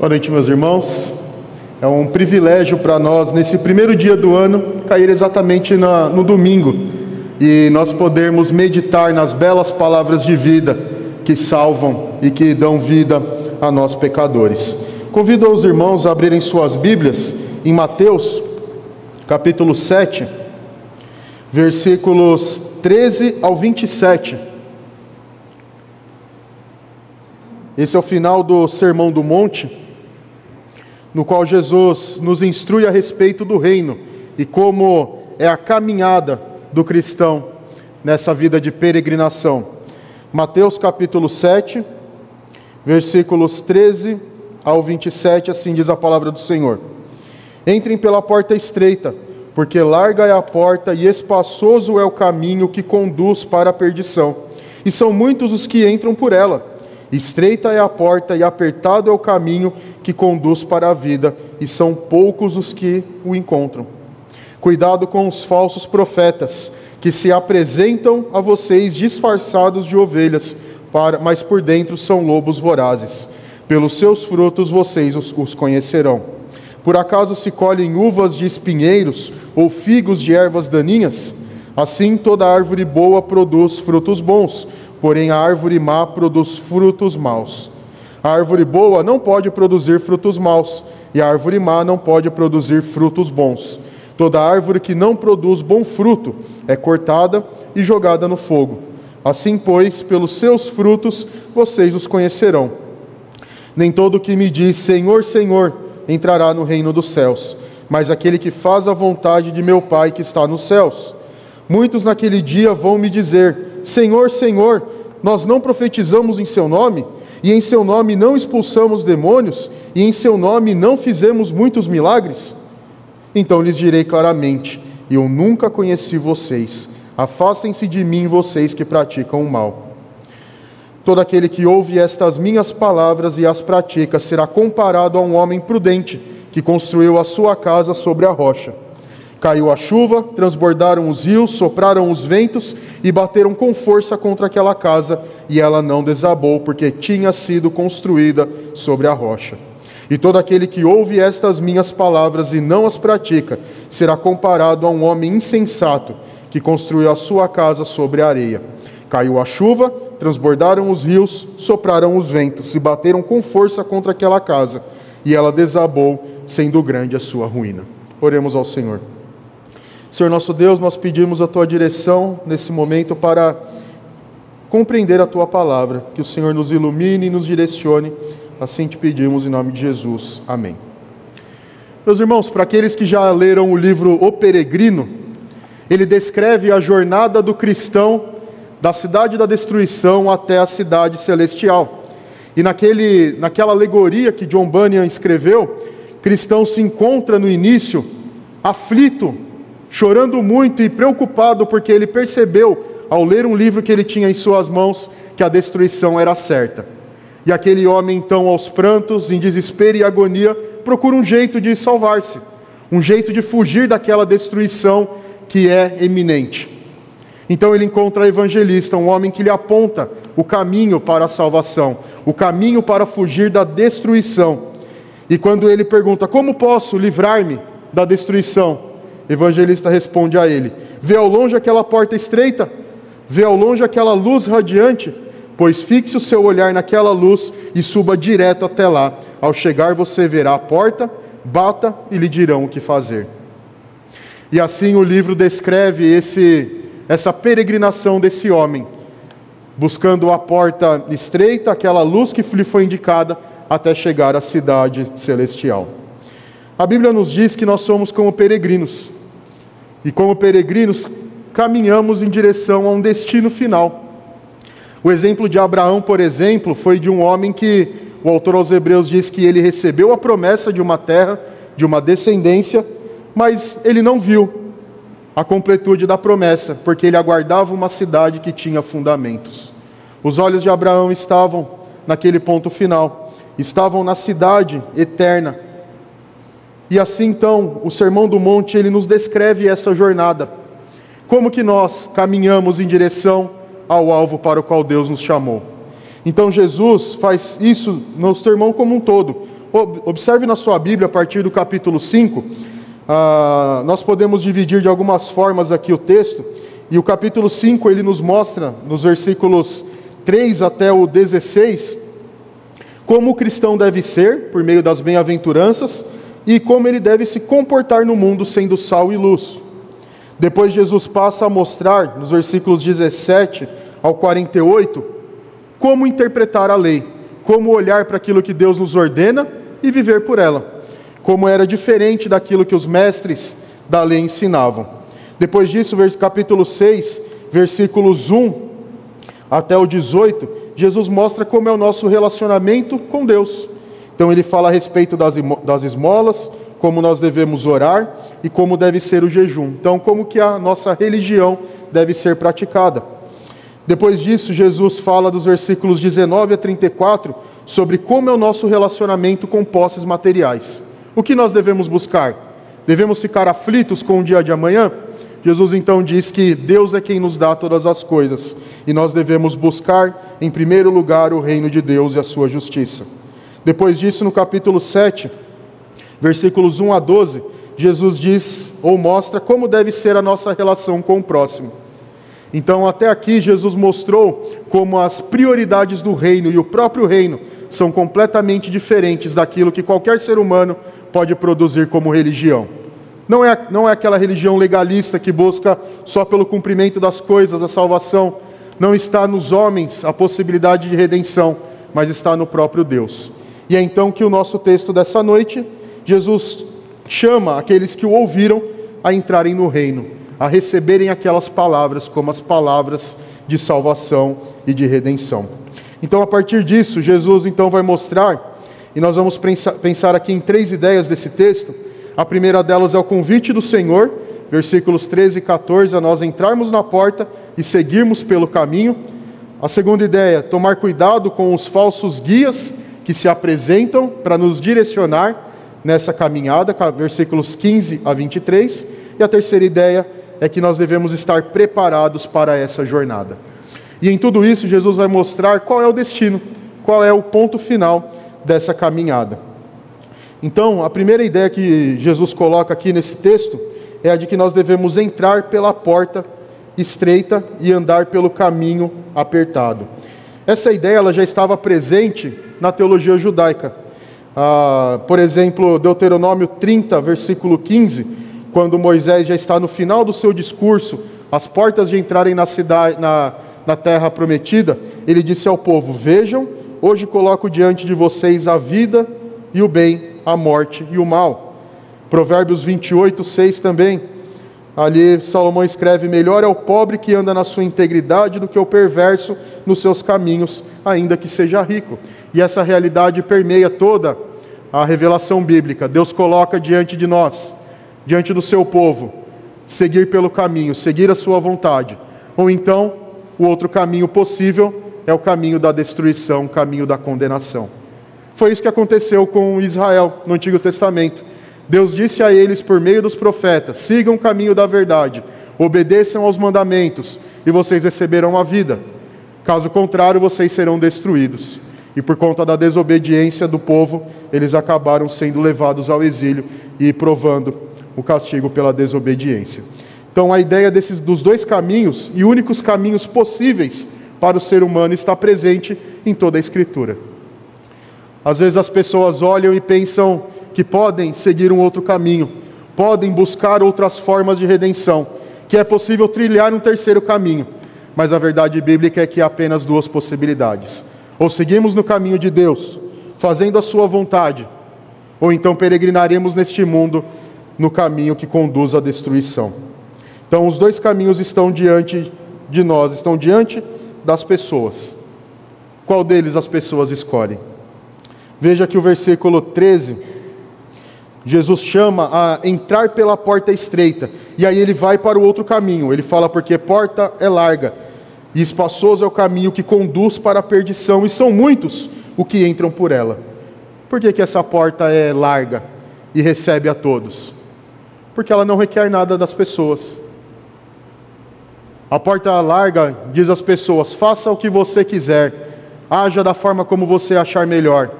Boa noite, meus irmãos. É um privilégio para nós, nesse primeiro dia do ano, cair exatamente na, no domingo e nós podermos meditar nas belas palavras de vida que salvam e que dão vida a nós pecadores. Convido os irmãos a abrirem suas Bíblias em Mateus, capítulo 7, versículos 13 ao 27. Esse é o final do Sermão do Monte no qual Jesus nos instrui a respeito do reino e como é a caminhada do cristão nessa vida de peregrinação. Mateus capítulo 7, versículos 13 ao 27, assim diz a palavra do Senhor. Entrem pela porta estreita, porque larga é a porta e espaçoso é o caminho que conduz para a perdição, e são muitos os que entram por ela. Estreita é a porta e apertado é o caminho que conduz para a vida, e são poucos os que o encontram. Cuidado com os falsos profetas, que se apresentam a vocês disfarçados de ovelhas, para, mas por dentro são lobos vorazes. Pelos seus frutos vocês os, os conhecerão. Por acaso se colhem uvas de espinheiros ou figos de ervas daninhas? Assim toda árvore boa produz frutos bons porém a árvore má produz frutos maus. A árvore boa não pode produzir frutos maus, e a árvore má não pode produzir frutos bons. Toda árvore que não produz bom fruto é cortada e jogada no fogo. Assim, pois, pelos seus frutos vocês os conhecerão. Nem todo que me diz Senhor, Senhor entrará no reino dos céus, mas aquele que faz a vontade de meu Pai que está nos céus. Muitos naquele dia vão me dizer: Senhor, Senhor, nós não profetizamos em Seu nome, e em Seu nome não expulsamos demônios, e em Seu nome não fizemos muitos milagres? Então lhes direi claramente: Eu nunca conheci vocês. Afastem-se de mim, vocês que praticam o mal. Todo aquele que ouve estas minhas palavras e as pratica será comparado a um homem prudente que construiu a sua casa sobre a rocha. Caiu a chuva, transbordaram os rios, sopraram os ventos e bateram com força contra aquela casa, e ela não desabou, porque tinha sido construída sobre a rocha. E todo aquele que ouve estas minhas palavras e não as pratica, será comparado a um homem insensato que construiu a sua casa sobre a areia. Caiu a chuva, transbordaram os rios, sopraram os ventos e bateram com força contra aquela casa, e ela desabou, sendo grande a sua ruína. Oremos ao Senhor. Senhor nosso Deus, nós pedimos a tua direção nesse momento para compreender a tua palavra, que o Senhor nos ilumine e nos direcione. Assim te pedimos em nome de Jesus. Amém. Meus irmãos, para aqueles que já leram o livro O Peregrino, ele descreve a jornada do cristão da cidade da destruição até a cidade celestial. E naquele, naquela alegoria que John Bunyan escreveu, cristão se encontra no início aflito, chorando muito e preocupado porque ele percebeu, ao ler um livro que ele tinha em suas mãos, que a destruição era certa. E aquele homem, então, aos prantos, em desespero e agonia, procura um jeito de salvar-se, um jeito de fugir daquela destruição que é eminente. Então ele encontra a evangelista, um homem que lhe aponta o caminho para a salvação, o caminho para fugir da destruição. E quando ele pergunta: Como posso livrar-me da destruição? Evangelista responde a ele: Vê ao longe aquela porta estreita, vê ao longe aquela luz radiante, pois fixe o seu olhar naquela luz e suba direto até lá. Ao chegar, você verá a porta, bata e lhe dirão o que fazer. E assim o livro descreve esse, essa peregrinação desse homem, buscando a porta estreita, aquela luz que lhe foi indicada, até chegar à cidade celestial. A Bíblia nos diz que nós somos como peregrinos. E como peregrinos, caminhamos em direção a um destino final. O exemplo de Abraão, por exemplo, foi de um homem que o autor aos Hebreus diz que ele recebeu a promessa de uma terra, de uma descendência, mas ele não viu a completude da promessa, porque ele aguardava uma cidade que tinha fundamentos. Os olhos de Abraão estavam naquele ponto final, estavam na cidade eterna, e assim então, o Sermão do Monte, ele nos descreve essa jornada. Como que nós caminhamos em direção ao alvo para o qual Deus nos chamou. Então Jesus faz isso no sermão como um todo. observe na sua Bíblia, a partir do capítulo 5, ah, nós podemos dividir de algumas formas aqui o texto, e o capítulo 5 ele nos mostra, nos versículos 3 até o 16, como o cristão deve ser, por meio das bem-aventuranças, e como ele deve se comportar no mundo sendo sal e luz. Depois Jesus passa a mostrar, nos versículos 17 ao 48, como interpretar a lei, como olhar para aquilo que Deus nos ordena e viver por ela, como era diferente daquilo que os mestres da lei ensinavam. Depois disso, capítulo 6, versículos 1 até o 18, Jesus mostra como é o nosso relacionamento com Deus. Então ele fala a respeito das esmolas, como nós devemos orar e como deve ser o jejum. Então, como que a nossa religião deve ser praticada. Depois disso, Jesus fala dos versículos 19 a 34 sobre como é o nosso relacionamento com posses materiais. O que nós devemos buscar? Devemos ficar aflitos com o dia de amanhã? Jesus então diz que Deus é quem nos dá todas as coisas e nós devemos buscar, em primeiro lugar, o reino de Deus e a sua justiça. Depois disso, no capítulo 7, versículos 1 a 12, Jesus diz ou mostra como deve ser a nossa relação com o próximo. Então, até aqui, Jesus mostrou como as prioridades do reino e o próprio reino são completamente diferentes daquilo que qualquer ser humano pode produzir como religião. Não é, não é aquela religião legalista que busca só pelo cumprimento das coisas a salvação. Não está nos homens a possibilidade de redenção, mas está no próprio Deus. E é então que o nosso texto dessa noite Jesus chama aqueles que o ouviram a entrarem no reino, a receberem aquelas palavras como as palavras de salvação e de redenção. Então, a partir disso, Jesus então vai mostrar, e nós vamos pensar aqui em três ideias desse texto. A primeira delas é o convite do Senhor, versículos 13 e 14, a nós entrarmos na porta e seguirmos pelo caminho. A segunda ideia, tomar cuidado com os falsos guias que se apresentam para nos direcionar nessa caminhada, versículos 15 a 23. E a terceira ideia é que nós devemos estar preparados para essa jornada. E em tudo isso, Jesus vai mostrar qual é o destino, qual é o ponto final dessa caminhada. Então, a primeira ideia que Jesus coloca aqui nesse texto é a de que nós devemos entrar pela porta estreita e andar pelo caminho apertado. Essa ideia ela já estava presente na teologia judaica. Ah, por exemplo, Deuteronômio 30, versículo 15, quando Moisés já está no final do seu discurso, às portas de entrarem na cidade, na, na terra prometida, ele disse ao povo: Vejam, hoje coloco diante de vocês a vida e o bem, a morte e o mal. Provérbios 28, 6 também. Ali Salomão escreve: Melhor é o pobre que anda na sua integridade do que o perverso nos seus caminhos, ainda que seja rico. E essa realidade permeia toda a revelação bíblica. Deus coloca diante de nós, diante do seu povo, seguir pelo caminho, seguir a sua vontade. Ou então, o outro caminho possível é o caminho da destruição, o caminho da condenação. Foi isso que aconteceu com Israel no Antigo Testamento. Deus disse a eles por meio dos profetas: sigam o caminho da verdade, obedeçam aos mandamentos, e vocês receberão a vida. Caso contrário, vocês serão destruídos. E por conta da desobediência do povo, eles acabaram sendo levados ao exílio e provando o castigo pela desobediência. Então, a ideia desses dos dois caminhos e únicos caminhos possíveis para o ser humano está presente em toda a Escritura. Às vezes as pessoas olham e pensam que podem seguir um outro caminho, podem buscar outras formas de redenção, que é possível trilhar um terceiro caminho, mas a verdade bíblica é que há apenas duas possibilidades ou seguimos no caminho de Deus, fazendo a Sua vontade, ou então peregrinaremos neste mundo no caminho que conduz à destruição. Então, os dois caminhos estão diante de nós, estão diante das pessoas. Qual deles as pessoas escolhem? Veja que o versículo 13, Jesus chama a entrar pela porta estreita, e aí ele vai para o outro caminho. Ele fala porque porta é larga e espaçoso é o caminho que conduz para a perdição, e são muitos o que entram por ela. Por que, que essa porta é larga e recebe a todos? Porque ela não requer nada das pessoas. A porta larga diz às pessoas: faça o que você quiser, haja da forma como você achar melhor,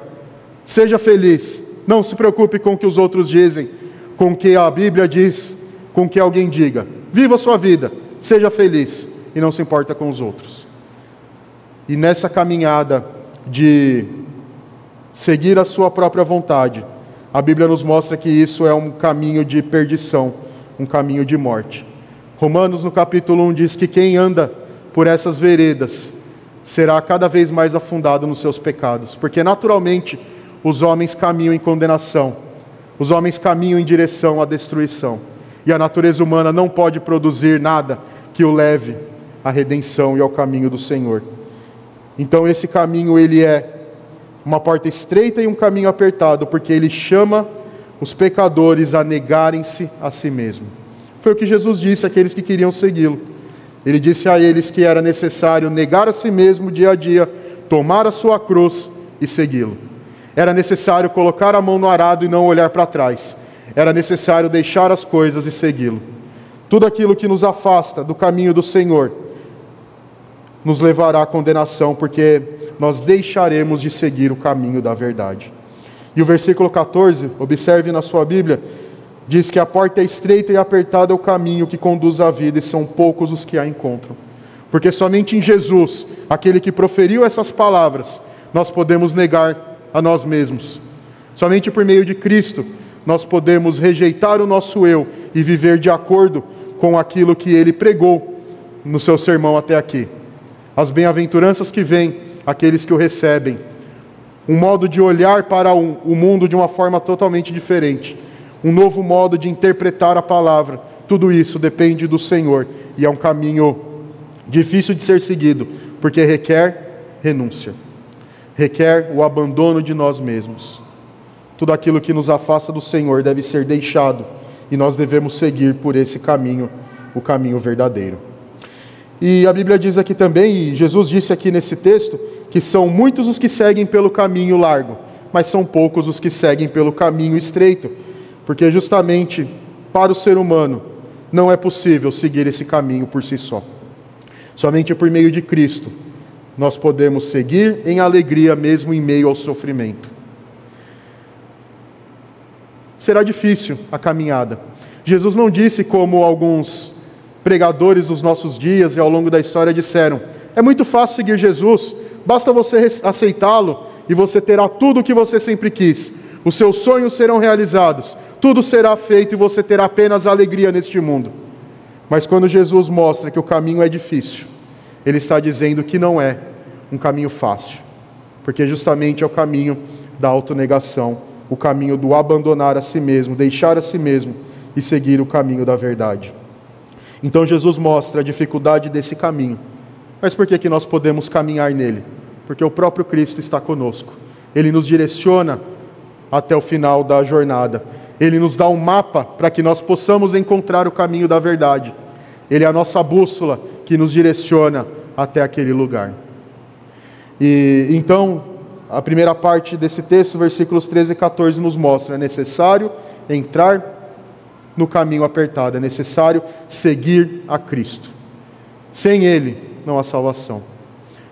seja feliz, Não se preocupe com o que os outros dizem, com o que a Bíblia diz, com o que alguém diga. Viva a sua vida, seja feliz e não se importa com os outros. E nessa caminhada de seguir a sua própria vontade, a Bíblia nos mostra que isso é um caminho de perdição, um caminho de morte. Romanos, no capítulo 1, diz que quem anda por essas veredas será cada vez mais afundado nos seus pecados, porque naturalmente os homens caminham em condenação, os homens caminham em direção à destruição, e a natureza humana não pode produzir nada que o leve à redenção e ao caminho do Senhor. Então esse caminho ele é uma porta estreita e um caminho apertado, porque ele chama os pecadores a negarem-se a si mesmo. Foi o que Jesus disse àqueles que queriam segui-lo. Ele disse a eles que era necessário negar a si mesmo dia a dia, tomar a sua cruz e segui-lo. Era necessário colocar a mão no arado e não olhar para trás. Era necessário deixar as coisas e segui-lo. Tudo aquilo que nos afasta do caminho do Senhor nos levará à condenação, porque nós deixaremos de seguir o caminho da verdade. E o versículo 14, observe na sua Bíblia, diz que a porta é estreita e apertada é o caminho que conduz à vida, e são poucos os que a encontram. Porque somente em Jesus, aquele que proferiu essas palavras, nós podemos negar a nós mesmos. Somente por meio de Cristo, nós podemos rejeitar o nosso eu e viver de acordo com aquilo que ele pregou no seu sermão até aqui as bem-aventuranças que vêm aqueles que o recebem, um modo de olhar para o mundo de uma forma totalmente diferente, um novo modo de interpretar a palavra. Tudo isso depende do Senhor e é um caminho difícil de ser seguido, porque requer renúncia, requer o abandono de nós mesmos. Tudo aquilo que nos afasta do Senhor deve ser deixado e nós devemos seguir por esse caminho, o caminho verdadeiro. E a Bíblia diz aqui também, e Jesus disse aqui nesse texto, que são muitos os que seguem pelo caminho largo, mas são poucos os que seguem pelo caminho estreito, porque justamente para o ser humano não é possível seguir esse caminho por si só. Somente por meio de Cristo nós podemos seguir em alegria mesmo em meio ao sofrimento. Será difícil a caminhada. Jesus não disse como alguns pregadores dos nossos dias e ao longo da história disseram: é muito fácil seguir Jesus, basta você aceitá-lo e você terá tudo o que você sempre quis. Os seus sonhos serão realizados, tudo será feito e você terá apenas alegria neste mundo. Mas quando Jesus mostra que o caminho é difícil, ele está dizendo que não é um caminho fácil, porque justamente é o caminho da autonegação, o caminho do abandonar a si mesmo, deixar a si mesmo e seguir o caminho da verdade. Então Jesus mostra a dificuldade desse caminho. Mas por que, que nós podemos caminhar nele? Porque o próprio Cristo está conosco. Ele nos direciona até o final da jornada. Ele nos dá um mapa para que nós possamos encontrar o caminho da verdade. Ele é a nossa bússola que nos direciona até aquele lugar. E então, a primeira parte desse texto, versículos 13 e 14, nos mostra: é necessário entrar no caminho apertado, é necessário seguir a Cristo. Sem Ele não há salvação.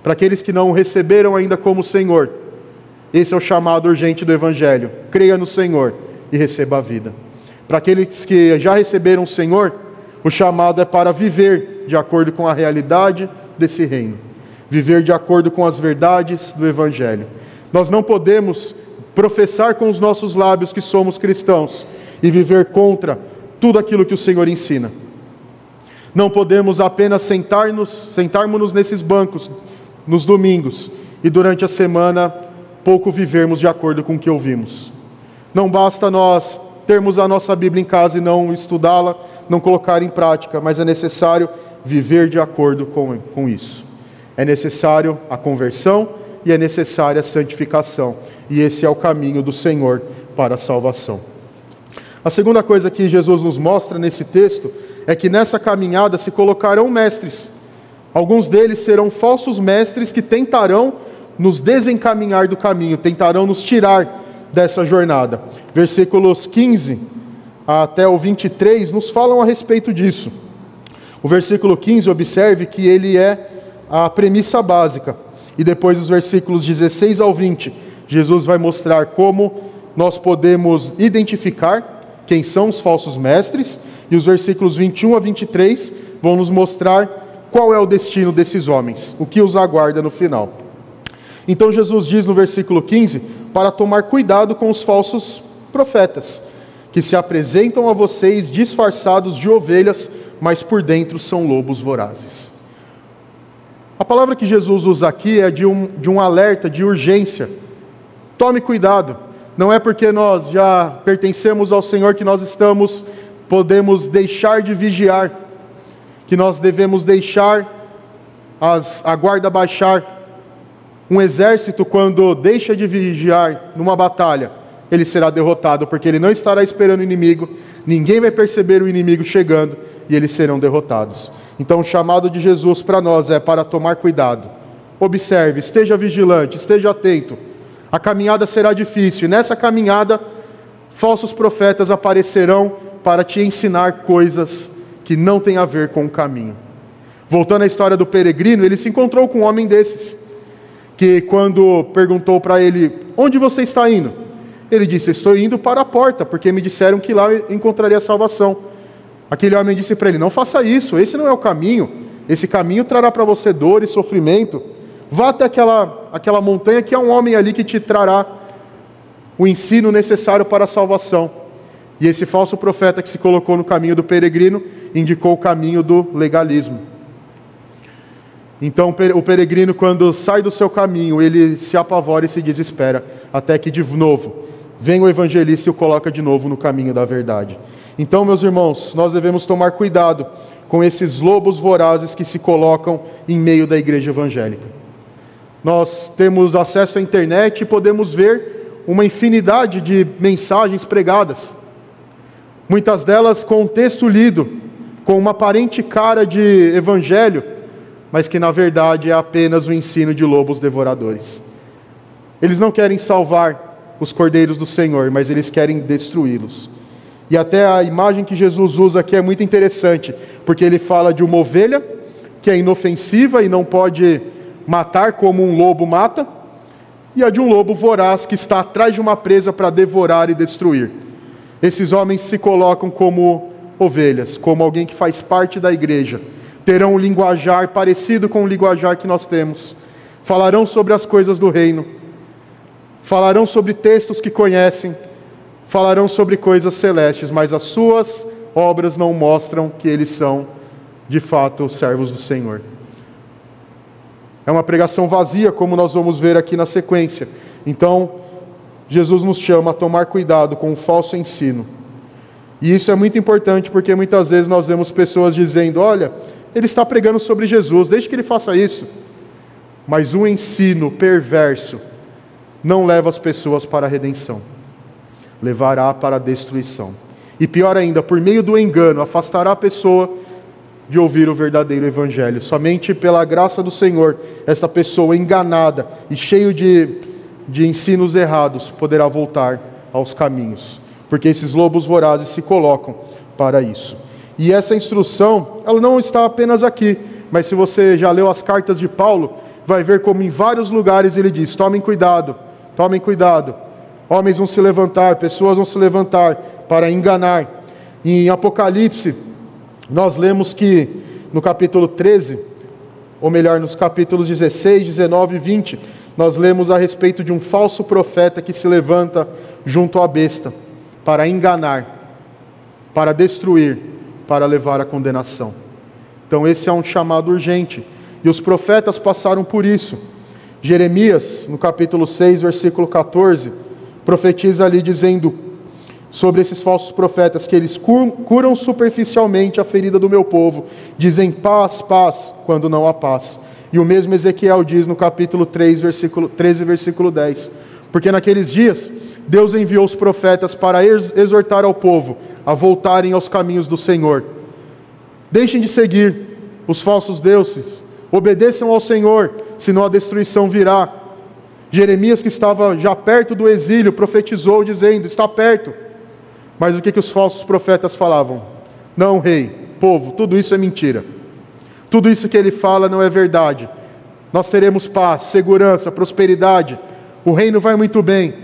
Para aqueles que não o receberam ainda como Senhor, esse é o chamado urgente do Evangelho: creia no Senhor e receba a vida. Para aqueles que já receberam o Senhor, o chamado é para viver de acordo com a realidade desse reino, viver de acordo com as verdades do Evangelho. Nós não podemos professar com os nossos lábios que somos cristãos e viver contra tudo aquilo que o Senhor ensina. Não podemos apenas sentar-nos, sentarmos-nos nesses bancos nos domingos e durante a semana pouco vivermos de acordo com o que ouvimos. Não basta nós termos a nossa Bíblia em casa e não estudá-la, não colocar em prática, mas é necessário viver de acordo com, com isso. É necessário a conversão e é necessária a santificação. E esse é o caminho do Senhor para a salvação. A segunda coisa que Jesus nos mostra nesse texto é que nessa caminhada se colocarão mestres. Alguns deles serão falsos mestres que tentarão nos desencaminhar do caminho, tentarão nos tirar dessa jornada. Versículos 15 até o 23 nos falam a respeito disso. O versículo 15, observe que ele é a premissa básica. E depois, os versículos 16 ao 20, Jesus vai mostrar como nós podemos identificar quem são os falsos mestres, e os versículos 21 a 23 vão nos mostrar qual é o destino desses homens, o que os aguarda no final. Então Jesus diz no versículo 15 para tomar cuidado com os falsos profetas, que se apresentam a vocês disfarçados de ovelhas, mas por dentro são lobos vorazes. A palavra que Jesus usa aqui é de um, de um alerta, de urgência. Tome cuidado, não é porque nós já pertencemos ao Senhor que nós estamos, podemos deixar de vigiar, que nós devemos deixar as, a guarda baixar. Um exército, quando deixa de vigiar numa batalha, ele será derrotado, porque ele não estará esperando o inimigo, ninguém vai perceber o inimigo chegando e eles serão derrotados. Então, o chamado de Jesus para nós é para tomar cuidado. Observe, esteja vigilante, esteja atento. A caminhada será difícil, e nessa caminhada, falsos profetas aparecerão para te ensinar coisas que não têm a ver com o caminho. Voltando à história do peregrino, ele se encontrou com um homem desses, que quando perguntou para ele: Onde você está indo? Ele disse: Estou indo para a porta, porque me disseram que lá encontraria salvação. Aquele homem disse para ele: Não faça isso, esse não é o caminho. Esse caminho trará para você dor e sofrimento. Vá até aquela, aquela montanha que há um homem ali que te trará o ensino necessário para a salvação. E esse falso profeta que se colocou no caminho do peregrino indicou o caminho do legalismo. Então o peregrino, quando sai do seu caminho, ele se apavora e se desespera, até que de novo vem o evangelista e o coloca de novo no caminho da verdade. Então, meus irmãos, nós devemos tomar cuidado com esses lobos vorazes que se colocam em meio da igreja evangélica. Nós temos acesso à internet e podemos ver uma infinidade de mensagens pregadas, muitas delas com texto lido, com uma aparente cara de evangelho, mas que na verdade é apenas o ensino de lobos devoradores. Eles não querem salvar os cordeiros do Senhor, mas eles querem destruí-los. E até a imagem que Jesus usa aqui é muito interessante, porque ele fala de uma ovelha que é inofensiva e não pode matar como um lobo mata, e a de um lobo voraz que está atrás de uma presa para devorar e destruir. Esses homens se colocam como ovelhas, como alguém que faz parte da igreja, terão um linguajar parecido com o linguajar que nós temos, falarão sobre as coisas do reino, falarão sobre textos que conhecem, falarão sobre coisas celestes, mas as suas obras não mostram que eles são, de fato, servos do Senhor. É uma pregação vazia, como nós vamos ver aqui na sequência. Então, Jesus nos chama a tomar cuidado com o falso ensino. E isso é muito importante porque muitas vezes nós vemos pessoas dizendo: olha, ele está pregando sobre Jesus, deixe que ele faça isso. Mas o ensino perverso não leva as pessoas para a redenção levará para a destruição. E pior ainda, por meio do engano, afastará a pessoa de ouvir o verdadeiro evangelho. Somente pela graça do Senhor, essa pessoa enganada e cheio de, de ensinos errados poderá voltar aos caminhos, porque esses lobos vorazes se colocam para isso. E essa instrução, ela não está apenas aqui, mas se você já leu as cartas de Paulo, vai ver como em vários lugares ele diz: tomem cuidado, tomem cuidado Homens vão se levantar, pessoas vão se levantar para enganar. Em Apocalipse, nós lemos que no capítulo 13, ou melhor, nos capítulos 16, 19 e 20, nós lemos a respeito de um falso profeta que se levanta junto à besta para enganar, para destruir, para levar à condenação. Então, esse é um chamado urgente. E os profetas passaram por isso. Jeremias, no capítulo 6, versículo 14 profetiza ali dizendo sobre esses falsos profetas que eles curam superficialmente a ferida do meu povo, dizem paz, paz, quando não há paz. E o mesmo Ezequiel diz no capítulo 3, versículo 13, versículo 10. Porque naqueles dias Deus enviou os profetas para exortar ao povo a voltarem aos caminhos do Senhor. Deixem de seguir os falsos deuses, obedeçam ao Senhor, senão a destruição virá Jeremias, que estava já perto do exílio, profetizou dizendo: Está perto. Mas o que, que os falsos profetas falavam? Não, rei, povo, tudo isso é mentira. Tudo isso que ele fala não é verdade. Nós teremos paz, segurança, prosperidade. O reino vai muito bem.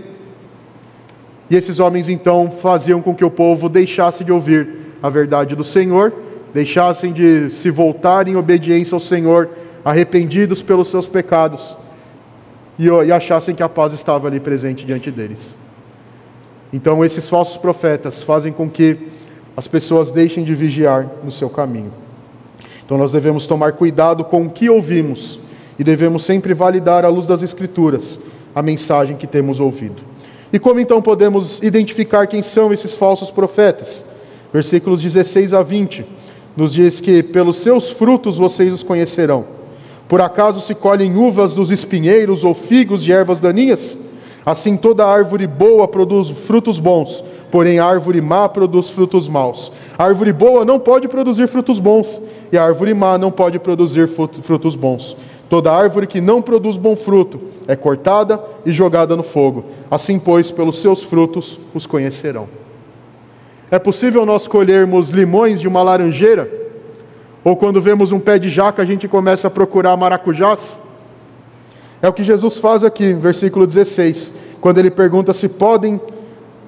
E esses homens então faziam com que o povo deixasse de ouvir a verdade do Senhor, deixassem de se voltar em obediência ao Senhor, arrependidos pelos seus pecados, e, e achassem que a paz estava ali presente diante deles. Então, esses falsos profetas fazem com que as pessoas deixem de vigiar no seu caminho. Então, nós devemos tomar cuidado com o que ouvimos e devemos sempre validar à luz das Escrituras a mensagem que temos ouvido. E como então podemos identificar quem são esses falsos profetas? Versículos 16 a 20 nos diz que pelos seus frutos vocês os conhecerão. Por acaso se colhem uvas dos espinheiros ou figos de ervas daninhas? Assim toda árvore boa produz frutos bons, porém a árvore má produz frutos maus. A árvore boa não pode produzir frutos bons, e a árvore má não pode produzir frutos bons. Toda árvore que não produz bom fruto é cortada e jogada no fogo. Assim, pois, pelos seus frutos os conhecerão. É possível nós colhermos limões de uma laranjeira? Ou quando vemos um pé de jaca, a gente começa a procurar maracujás? É o que Jesus faz aqui, versículo 16, quando ele pergunta se podem,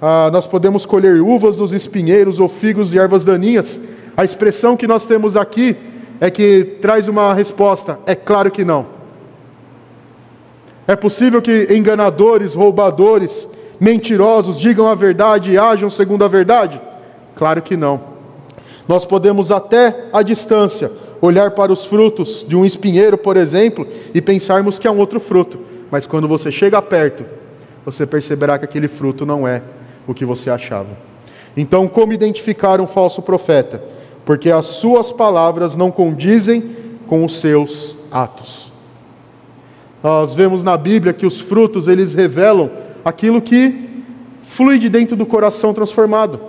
ah, nós podemos colher uvas dos espinheiros ou figos de ervas daninhas. A expressão que nós temos aqui é que traz uma resposta: é claro que não. É possível que enganadores, roubadores, mentirosos digam a verdade e ajam segundo a verdade? Claro que não. Nós podemos até à distância olhar para os frutos de um espinheiro, por exemplo, e pensarmos que é um outro fruto, mas quando você chega perto, você perceberá que aquele fruto não é o que você achava. Então, como identificar um falso profeta? porque as suas palavras não condizem com os seus atos. Nós vemos na Bíblia que os frutos eles revelam aquilo que flui de dentro do coração transformado.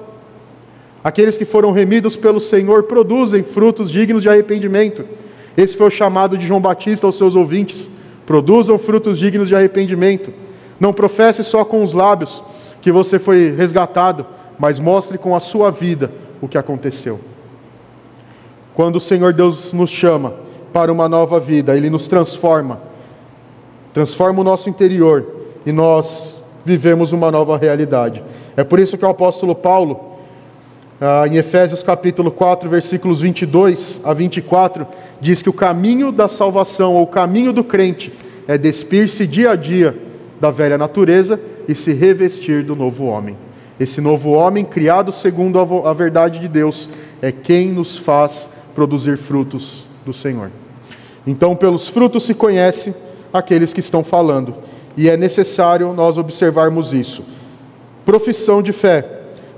Aqueles que foram remidos pelo Senhor produzem frutos dignos de arrependimento. Esse foi o chamado de João Batista aos seus ouvintes. Produzam frutos dignos de arrependimento. Não professe só com os lábios que você foi resgatado, mas mostre com a sua vida o que aconteceu. Quando o Senhor Deus nos chama para uma nova vida, Ele nos transforma, transforma o nosso interior e nós vivemos uma nova realidade. É por isso que o apóstolo Paulo, em Efésios capítulo 4, versículos 22 a 24, diz que o caminho da salvação, ou o caminho do crente, é despir-se dia a dia da velha natureza e se revestir do novo homem. Esse novo homem, criado segundo a verdade de Deus, é quem nos faz produzir frutos do Senhor. Então, pelos frutos se conhece aqueles que estão falando, e é necessário nós observarmos isso. Profissão de fé,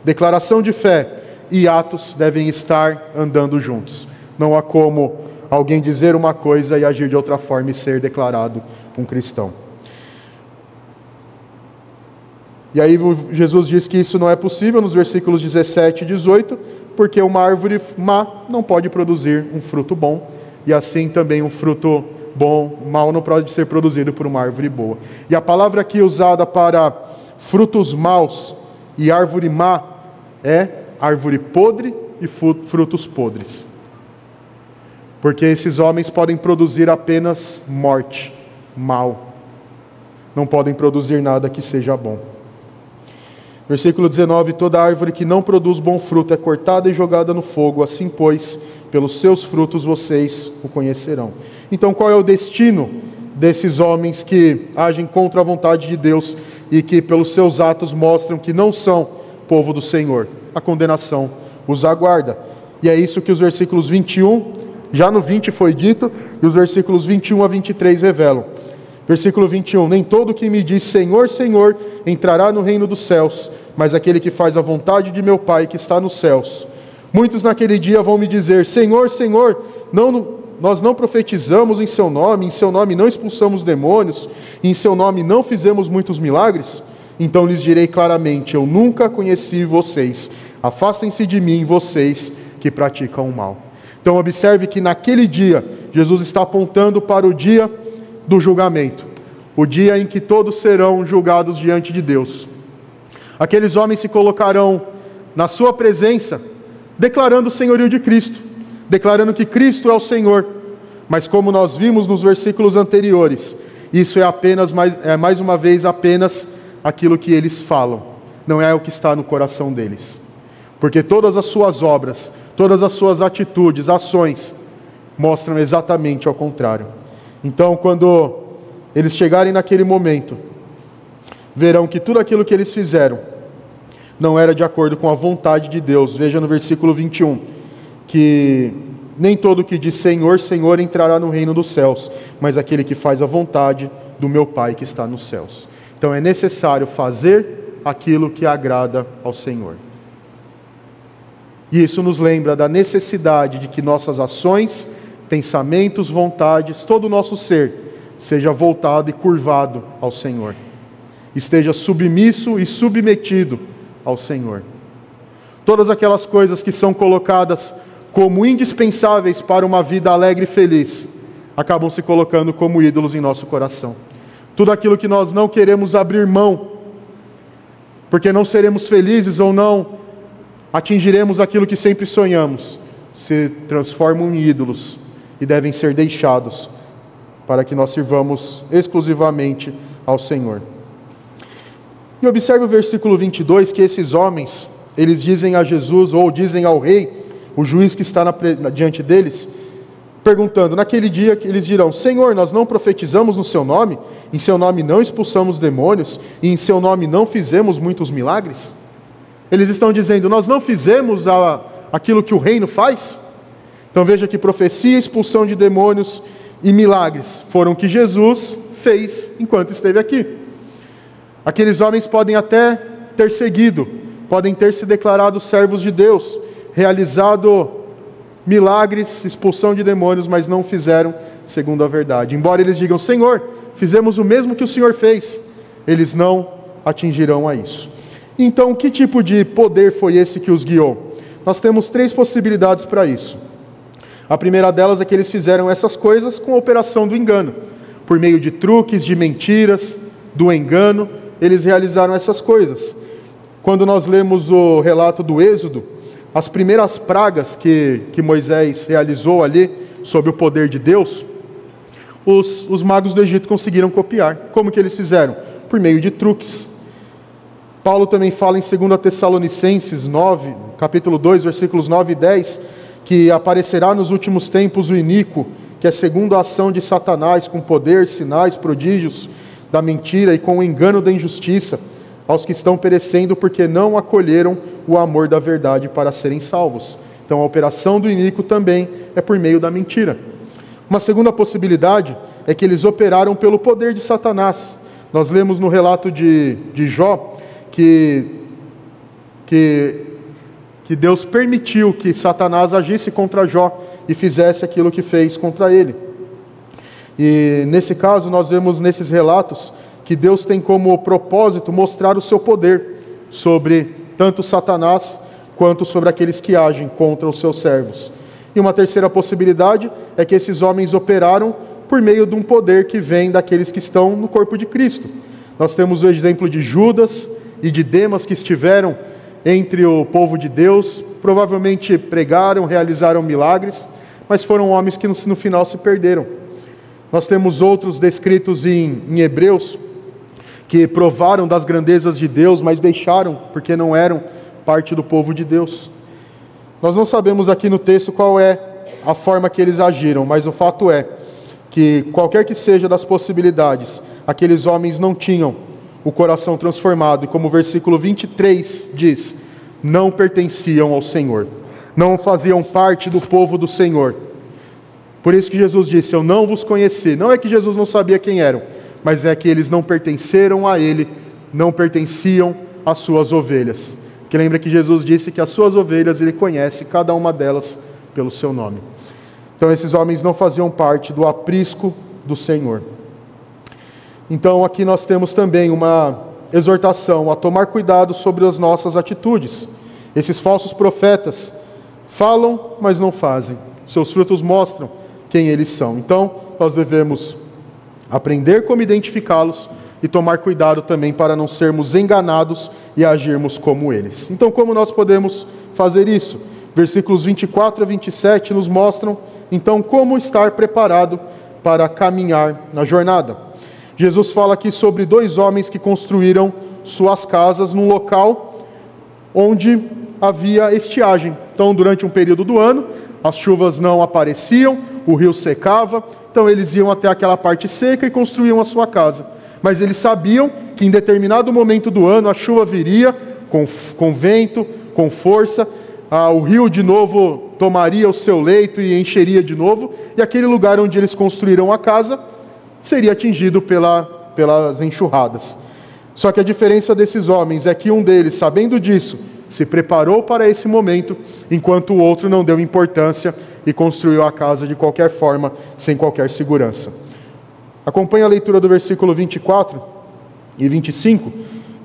declaração de fé e atos devem estar andando juntos. Não há como alguém dizer uma coisa e agir de outra forma e ser declarado um cristão. E aí Jesus diz que isso não é possível nos versículos 17 e 18, porque uma árvore má não pode produzir um fruto bom, e assim também um fruto bom, mal não pode ser produzido por uma árvore boa. E a palavra aqui usada para frutos maus e árvore má é árvore podre e frutos podres. Porque esses homens podem produzir apenas morte, mal. Não podem produzir nada que seja bom. Versículo 19: Toda árvore que não produz bom fruto é cortada e jogada no fogo, assim, pois, pelos seus frutos vocês o conhecerão. Então, qual é o destino desses homens que agem contra a vontade de Deus e que, pelos seus atos, mostram que não são povo do Senhor? A condenação os aguarda. E é isso que os versículos 21, já no 20 foi dito, e os versículos 21 a 23 revelam. Versículo 21: Nem todo que me diz Senhor, Senhor entrará no reino dos céus mas aquele que faz a vontade de meu Pai que está nos céus. Muitos naquele dia vão me dizer: Senhor, Senhor, não, nós não profetizamos em Seu nome, em Seu nome não expulsamos demônios, em Seu nome não fizemos muitos milagres? Então lhes direi claramente: Eu nunca conheci vocês. Afastem-se de mim, vocês que praticam o mal. Então observe que naquele dia, Jesus está apontando para o dia do julgamento, o dia em que todos serão julgados diante de Deus. Aqueles homens se colocarão na sua presença, declarando o senhorio de Cristo, declarando que Cristo é o Senhor. Mas como nós vimos nos versículos anteriores, isso é apenas mais, é mais uma vez apenas aquilo que eles falam. não é o que está no coração deles. Porque todas as suas obras, todas as suas atitudes, ações, mostram exatamente ao contrário. Então, quando eles chegarem naquele momento, verão que tudo aquilo que eles fizeram não era de acordo com a vontade de Deus. Veja no versículo 21 que nem todo que diz Senhor, Senhor entrará no reino dos céus, mas aquele que faz a vontade do meu Pai que está nos céus. Então é necessário fazer aquilo que agrada ao Senhor. E isso nos lembra da necessidade de que nossas ações, pensamentos, vontades, todo o nosso ser seja voltado e curvado ao Senhor. Esteja submisso e submetido ao Senhor. Todas aquelas coisas que são colocadas como indispensáveis para uma vida alegre e feliz, acabam se colocando como ídolos em nosso coração. Tudo aquilo que nós não queremos abrir mão, porque não seremos felizes ou não atingiremos aquilo que sempre sonhamos, se transformam em ídolos e devem ser deixados para que nós sirvamos exclusivamente ao Senhor. E observe o versículo 22 que esses homens, eles dizem a Jesus ou dizem ao rei o juiz que está na, diante deles, perguntando: Naquele dia eles dirão: Senhor, nós não profetizamos no seu nome, em seu nome não expulsamos demônios, e em seu nome não fizemos muitos milagres? Eles estão dizendo: Nós não fizemos a, aquilo que o reino faz? Então veja que profecia, expulsão de demônios e milagres foram o que Jesus fez enquanto esteve aqui. Aqueles homens podem até ter seguido, podem ter se declarado servos de Deus, realizado milagres, expulsão de demônios, mas não fizeram segundo a verdade. Embora eles digam, Senhor, fizemos o mesmo que o Senhor fez, eles não atingirão a isso. Então, que tipo de poder foi esse que os guiou? Nós temos três possibilidades para isso. A primeira delas é que eles fizeram essas coisas com a operação do engano. Por meio de truques, de mentiras, do engano, eles realizaram essas coisas. Quando nós lemos o relato do Êxodo, as primeiras pragas que, que Moisés realizou ali, sob o poder de Deus, os, os magos do Egito conseguiram copiar. Como que eles fizeram? Por meio de truques. Paulo também fala em 2 Tessalonicenses 9, capítulo 2, versículos 9 e 10, que aparecerá nos últimos tempos o iníquo, que é segundo a ação de Satanás, com poder, sinais, prodígios da mentira e com o engano da injustiça aos que estão perecendo porque não acolheram o amor da verdade para serem salvos. Então a operação do iníquo também é por meio da mentira. Uma segunda possibilidade é que eles operaram pelo poder de Satanás. Nós lemos no relato de, de Jó que, que, que Deus permitiu que Satanás agisse contra Jó e fizesse aquilo que fez contra ele. E nesse caso, nós vemos nesses relatos que Deus tem como propósito mostrar o seu poder sobre tanto Satanás quanto sobre aqueles que agem contra os seus servos. E uma terceira possibilidade é que esses homens operaram por meio de um poder que vem daqueles que estão no corpo de Cristo. Nós temos o exemplo de Judas e de Demas que estiveram entre o povo de Deus, provavelmente pregaram, realizaram milagres, mas foram homens que no, final se perderam. Nós temos outros descritos em, em Hebreus, que provaram das grandezas de Deus, mas deixaram porque não eram parte do povo de Deus. Nós não sabemos aqui no texto qual é a forma que eles agiram, mas o fato é que qualquer que seja das possibilidades, aqueles homens não tinham o coração transformado, e como o versículo 23 diz, não pertenciam ao Senhor, não faziam parte do povo do Senhor. Por isso que Jesus disse: Eu não vos conheci. Não é que Jesus não sabia quem eram, mas é que eles não pertenceram a ele, não pertenciam às suas ovelhas. Que lembra que Jesus disse que as suas ovelhas ele conhece cada uma delas pelo seu nome. Então esses homens não faziam parte do aprisco do Senhor. Então aqui nós temos também uma exortação a tomar cuidado sobre as nossas atitudes. Esses falsos profetas falam, mas não fazem. Seus frutos mostram quem eles são. Então nós devemos aprender como identificá-los e tomar cuidado também para não sermos enganados e agirmos como eles. Então, como nós podemos fazer isso? Versículos 24 a 27 nos mostram, então, como estar preparado para caminhar na jornada. Jesus fala aqui sobre dois homens que construíram suas casas num local onde havia estiagem. Então, durante um período do ano, as chuvas não apareciam, o rio secava, então eles iam até aquela parte seca e construíam a sua casa. Mas eles sabiam que em determinado momento do ano a chuva viria com, com vento, com força, ah, o rio de novo tomaria o seu leito e encheria de novo, e aquele lugar onde eles construíram a casa seria atingido pela, pelas enxurradas. Só que a diferença desses homens é que um deles, sabendo disso, se preparou para esse momento, enquanto o outro não deu importância e construiu a casa de qualquer forma, sem qualquer segurança. Acompanhe a leitura do versículo 24 e 25.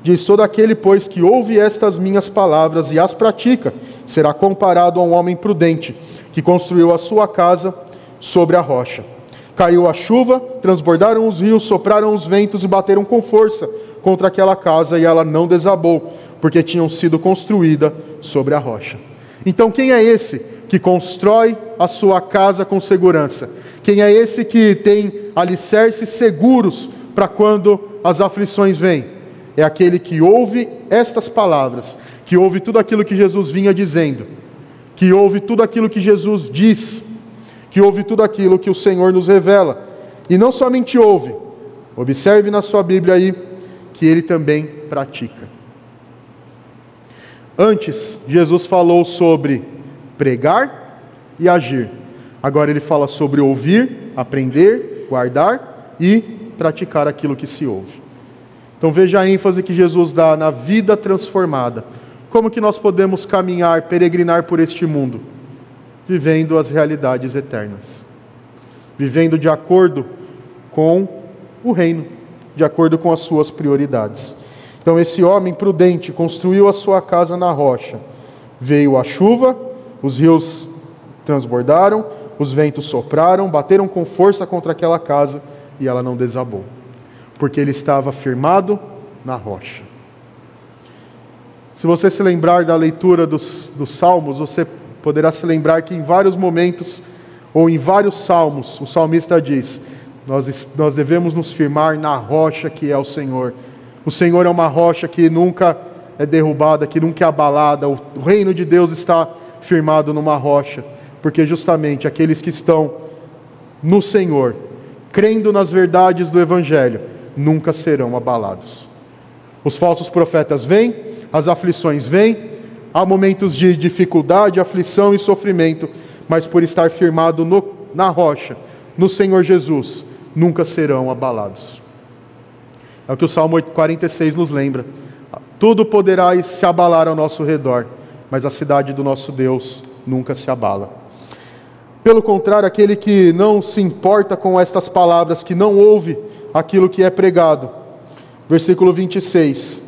Diz: Todo aquele, pois, que ouve estas minhas palavras e as pratica, será comparado a um homem prudente, que construiu a sua casa sobre a rocha. Caiu a chuva, transbordaram os rios, sopraram os ventos e bateram com força contra aquela casa, e ela não desabou, porque tinham sido construída sobre a rocha. Então, quem é esse que constrói a sua casa com segurança? Quem é esse que tem alicerces seguros para quando as aflições vêm? É aquele que ouve estas palavras, que ouve tudo aquilo que Jesus vinha dizendo, que ouve tudo aquilo que Jesus diz, que ouve tudo aquilo que o Senhor nos revela. E não somente ouve, observe na sua Bíblia aí, que ele também pratica. Antes, Jesus falou sobre pregar e agir. Agora ele fala sobre ouvir, aprender, guardar e praticar aquilo que se ouve. Então veja a ênfase que Jesus dá na vida transformada. Como que nós podemos caminhar, peregrinar por este mundo? Vivendo as realidades eternas. Vivendo de acordo com o reino, de acordo com as suas prioridades. Então, esse homem prudente construiu a sua casa na rocha. Veio a chuva, os rios transbordaram, os ventos sopraram, bateram com força contra aquela casa e ela não desabou, porque ele estava firmado na rocha. Se você se lembrar da leitura dos, dos Salmos, você poderá se lembrar que em vários momentos, ou em vários salmos, o salmista diz: nós, nós devemos nos firmar na rocha que é o Senhor o Senhor é uma rocha que nunca é derrubada, que nunca é abalada. O reino de Deus está firmado numa rocha, porque justamente aqueles que estão no Senhor, crendo nas verdades do Evangelho, nunca serão abalados. Os falsos profetas vêm, as aflições vêm, há momentos de dificuldade, aflição e sofrimento, mas por estar firmado no, na rocha, no Senhor Jesus, nunca serão abalados. É o que o Salmo 46 nos lembra. Tudo poderá se abalar ao nosso redor, mas a cidade do nosso Deus nunca se abala. Pelo contrário, aquele que não se importa com estas palavras, que não ouve aquilo que é pregado. Versículo 26.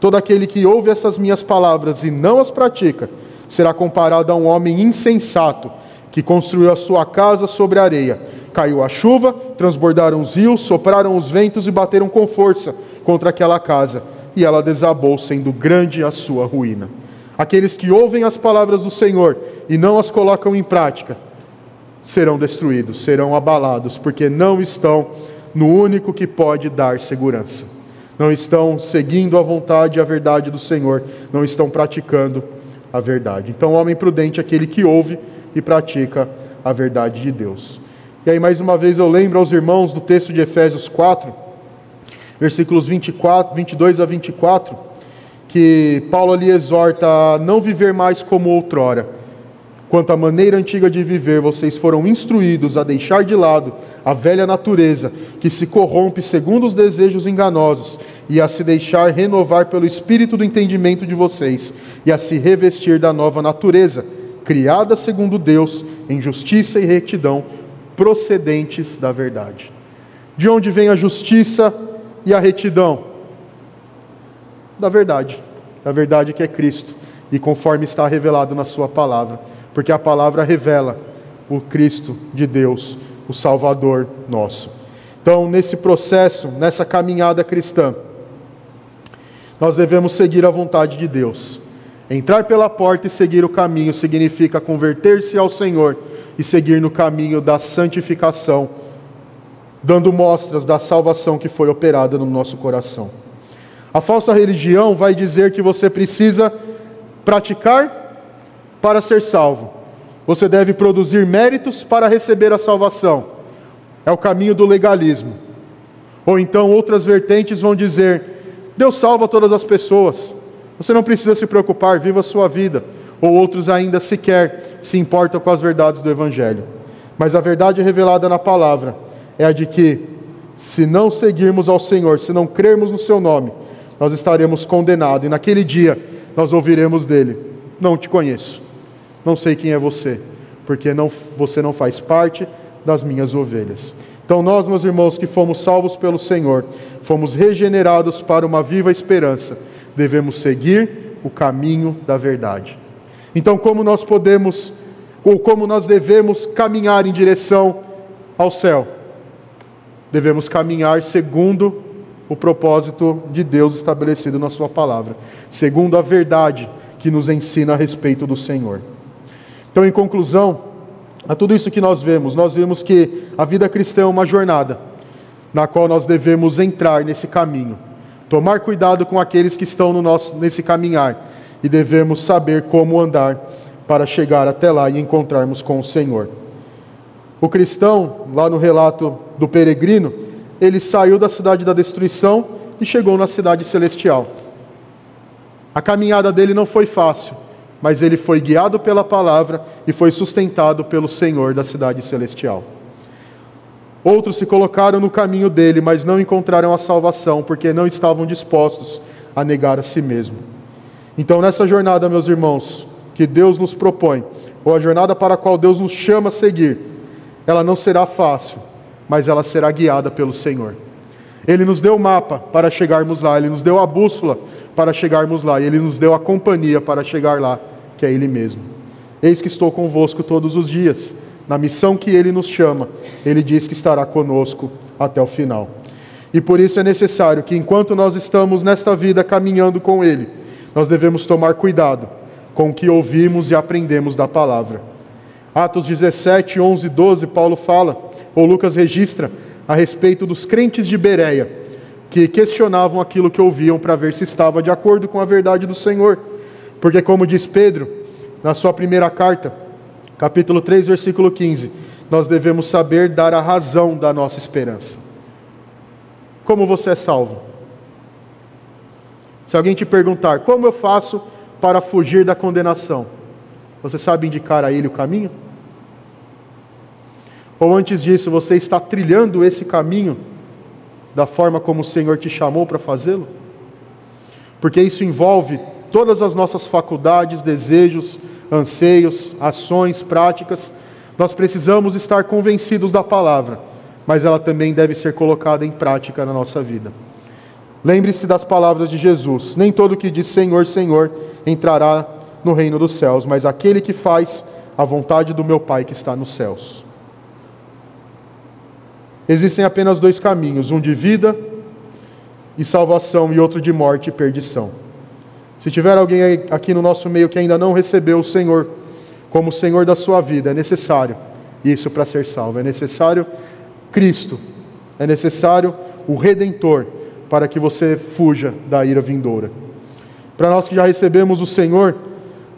Todo aquele que ouve essas minhas palavras e não as pratica, será comparado a um homem insensato que construiu a sua casa sobre a areia Caiu a chuva, transbordaram os rios, sopraram os ventos e bateram com força contra aquela casa, e ela desabou, sendo grande a sua ruína. Aqueles que ouvem as palavras do Senhor e não as colocam em prática, serão destruídos, serão abalados, porque não estão no único que pode dar segurança. Não estão seguindo a vontade e a verdade do Senhor, não estão praticando a verdade. Então, o homem prudente é aquele que ouve e pratica a verdade de Deus. E aí, mais uma vez, eu lembro aos irmãos do texto de Efésios 4, versículos 24, 22 a 24, que Paulo ali exorta a não viver mais como outrora. Quanto à maneira antiga de viver, vocês foram instruídos a deixar de lado a velha natureza, que se corrompe segundo os desejos enganosos, e a se deixar renovar pelo espírito do entendimento de vocês, e a se revestir da nova natureza, criada segundo Deus, em justiça e retidão procedentes da verdade. De onde vem a justiça e a retidão? Da verdade, da verdade que é Cristo, e conforme está revelado na Sua palavra, porque a palavra revela o Cristo de Deus, o Salvador nosso. Então, nesse processo, nessa caminhada cristã, nós devemos seguir a vontade de Deus. Entrar pela porta e seguir o caminho significa converter-se ao Senhor e seguir no caminho da santificação, dando mostras da salvação que foi operada no nosso coração. A falsa religião vai dizer que você precisa praticar para ser salvo. Você deve produzir méritos para receber a salvação. É o caminho do legalismo. Ou então outras vertentes vão dizer: Deus salva todas as pessoas. Você não precisa se preocupar, viva a sua vida. Ou outros ainda sequer se importam com as verdades do Evangelho. Mas a verdade revelada na palavra é a de que, se não seguirmos ao Senhor, se não crermos no Seu nome, nós estaremos condenados. E naquele dia nós ouviremos dele: Não te conheço, não sei quem é você, porque não, você não faz parte das minhas ovelhas. Então, nós, meus irmãos, que fomos salvos pelo Senhor, fomos regenerados para uma viva esperança, devemos seguir o caminho da verdade. Então, como nós podemos, ou como nós devemos caminhar em direção ao céu? Devemos caminhar segundo o propósito de Deus estabelecido na Sua palavra, segundo a verdade que nos ensina a respeito do Senhor. Então, em conclusão, a tudo isso que nós vemos, nós vemos que a vida cristã é uma jornada na qual nós devemos entrar nesse caminho, tomar cuidado com aqueles que estão no nosso, nesse caminhar e devemos saber como andar para chegar até lá e encontrarmos com o Senhor. O cristão, lá no relato do peregrino, ele saiu da cidade da destruição e chegou na cidade celestial. A caminhada dele não foi fácil, mas ele foi guiado pela palavra e foi sustentado pelo Senhor da cidade celestial. Outros se colocaram no caminho dele, mas não encontraram a salvação, porque não estavam dispostos a negar a si mesmo. Então, nessa jornada, meus irmãos, que Deus nos propõe, ou a jornada para a qual Deus nos chama a seguir, ela não será fácil, mas ela será guiada pelo Senhor. Ele nos deu o mapa para chegarmos lá, ele nos deu a bússola para chegarmos lá, e ele nos deu a companhia para chegar lá que é Ele mesmo. Eis que estou convosco todos os dias, na missão que Ele nos chama, Ele diz que estará conosco até o final. E por isso é necessário que, enquanto nós estamos nesta vida caminhando com Ele, nós devemos tomar cuidado com o que ouvimos e aprendemos da palavra. Atos 17, 11 e 12, Paulo fala, ou Lucas registra, a respeito dos crentes de Bereia, que questionavam aquilo que ouviam para ver se estava de acordo com a verdade do Senhor. Porque, como diz Pedro, na sua primeira carta, capítulo 3, versículo 15, nós devemos saber dar a razão da nossa esperança. Como você é salvo? Se alguém te perguntar, como eu faço para fugir da condenação? Você sabe indicar a ele o caminho? Ou antes disso, você está trilhando esse caminho da forma como o Senhor te chamou para fazê-lo? Porque isso envolve todas as nossas faculdades, desejos, anseios, ações, práticas, nós precisamos estar convencidos da palavra, mas ela também deve ser colocada em prática na nossa vida. Lembre-se das palavras de Jesus: Nem todo que diz Senhor, Senhor entrará no reino dos céus, mas aquele que faz a vontade do meu Pai que está nos céus. Existem apenas dois caminhos: um de vida e salvação, e outro de morte e perdição. Se tiver alguém aqui no nosso meio que ainda não recebeu o Senhor como Senhor da sua vida, é necessário isso para ser salvo. É necessário Cristo, é necessário o Redentor para que você fuja da ira vindoura. Para nós que já recebemos o Senhor,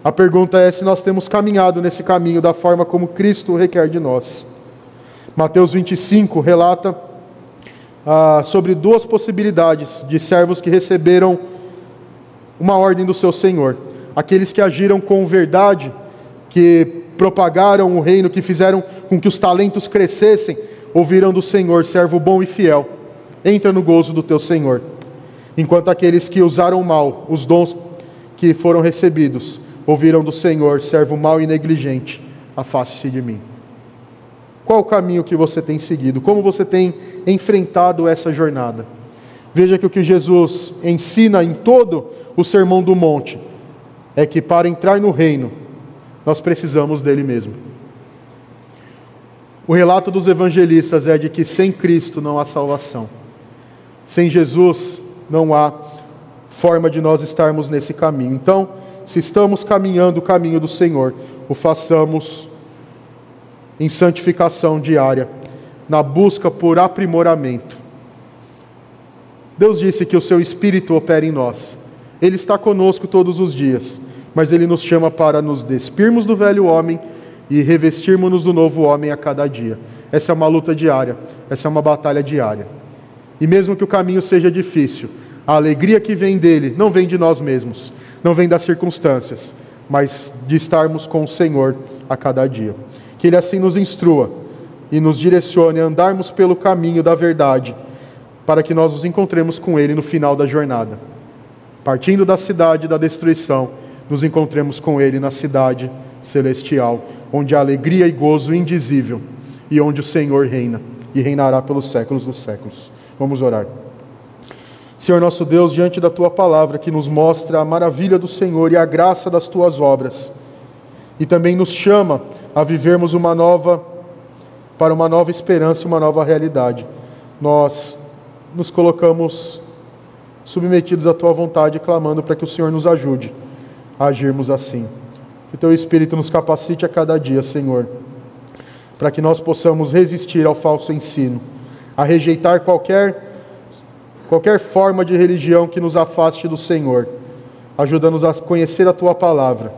a pergunta é se nós temos caminhado nesse caminho da forma como Cristo requer de nós. Mateus 25 relata ah, sobre duas possibilidades de servos que receberam uma ordem do seu Senhor. Aqueles que agiram com verdade, que propagaram o reino, que fizeram com que os talentos crescessem, ouviram do Senhor, servo bom e fiel, entra no gozo do teu Senhor. Enquanto aqueles que usaram mal os dons que foram recebidos, ouviram do Senhor, servo mau e negligente, afaste-se de mim. Qual o caminho que você tem seguido? Como você tem enfrentado essa jornada? Veja que o que Jesus ensina em todo o Sermão do Monte é que para entrar no reino, nós precisamos dele mesmo. O relato dos evangelistas é de que sem Cristo não há salvação. Sem Jesus não há forma de nós estarmos nesse caminho. Então, se estamos caminhando o caminho do Senhor, o façamos em santificação diária, na busca por aprimoramento Deus disse que o seu Espírito opera em nós. Ele está conosco todos os dias, mas ele nos chama para nos despirmos do velho homem e revestirmos-nos do novo homem a cada dia. Essa é uma luta diária, essa é uma batalha diária. E mesmo que o caminho seja difícil, a alegria que vem dele não vem de nós mesmos, não vem das circunstâncias, mas de estarmos com o Senhor a cada dia. Que ele assim nos instrua e nos direcione a andarmos pelo caminho da verdade, para que nós nos encontremos com ele no final da jornada. Partindo da cidade da destruição, nos encontremos com ele na cidade celestial, onde há alegria e gozo indizível e onde o Senhor reina e reinará pelos séculos dos séculos. Vamos orar. Senhor nosso Deus, diante da tua palavra que nos mostra a maravilha do Senhor e a graça das tuas obras, e também nos chama a vivermos uma nova para uma nova esperança uma nova realidade. Nós nos colocamos submetidos à tua vontade, clamando para que o Senhor nos ajude a agirmos assim. Que teu Espírito nos capacite a cada dia, Senhor, para que nós possamos resistir ao falso ensino, a rejeitar qualquer qualquer forma de religião que nos afaste do Senhor. Ajuda-nos a conhecer a tua palavra,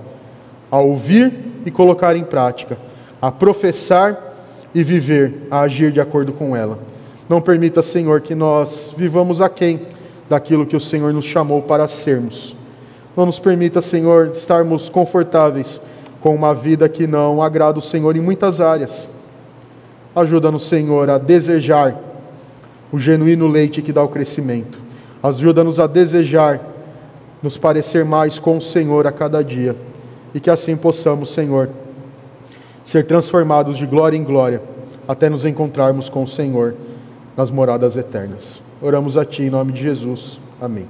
a ouvir e colocar em prática, a professar e viver, a agir de acordo com ela. Não permita, Senhor, que nós vivamos aquém daquilo que o Senhor nos chamou para sermos. Não nos permita, Senhor, estarmos confortáveis com uma vida que não agrada o Senhor em muitas áreas. Ajuda-nos, Senhor, a desejar o genuíno leite que dá o crescimento. Ajuda-nos a desejar nos parecer mais com o Senhor a cada dia e que assim possamos, Senhor, ser transformados de glória em glória até nos encontrarmos com o Senhor nas moradas eternas. Oramos a Ti em nome de Jesus. Amém.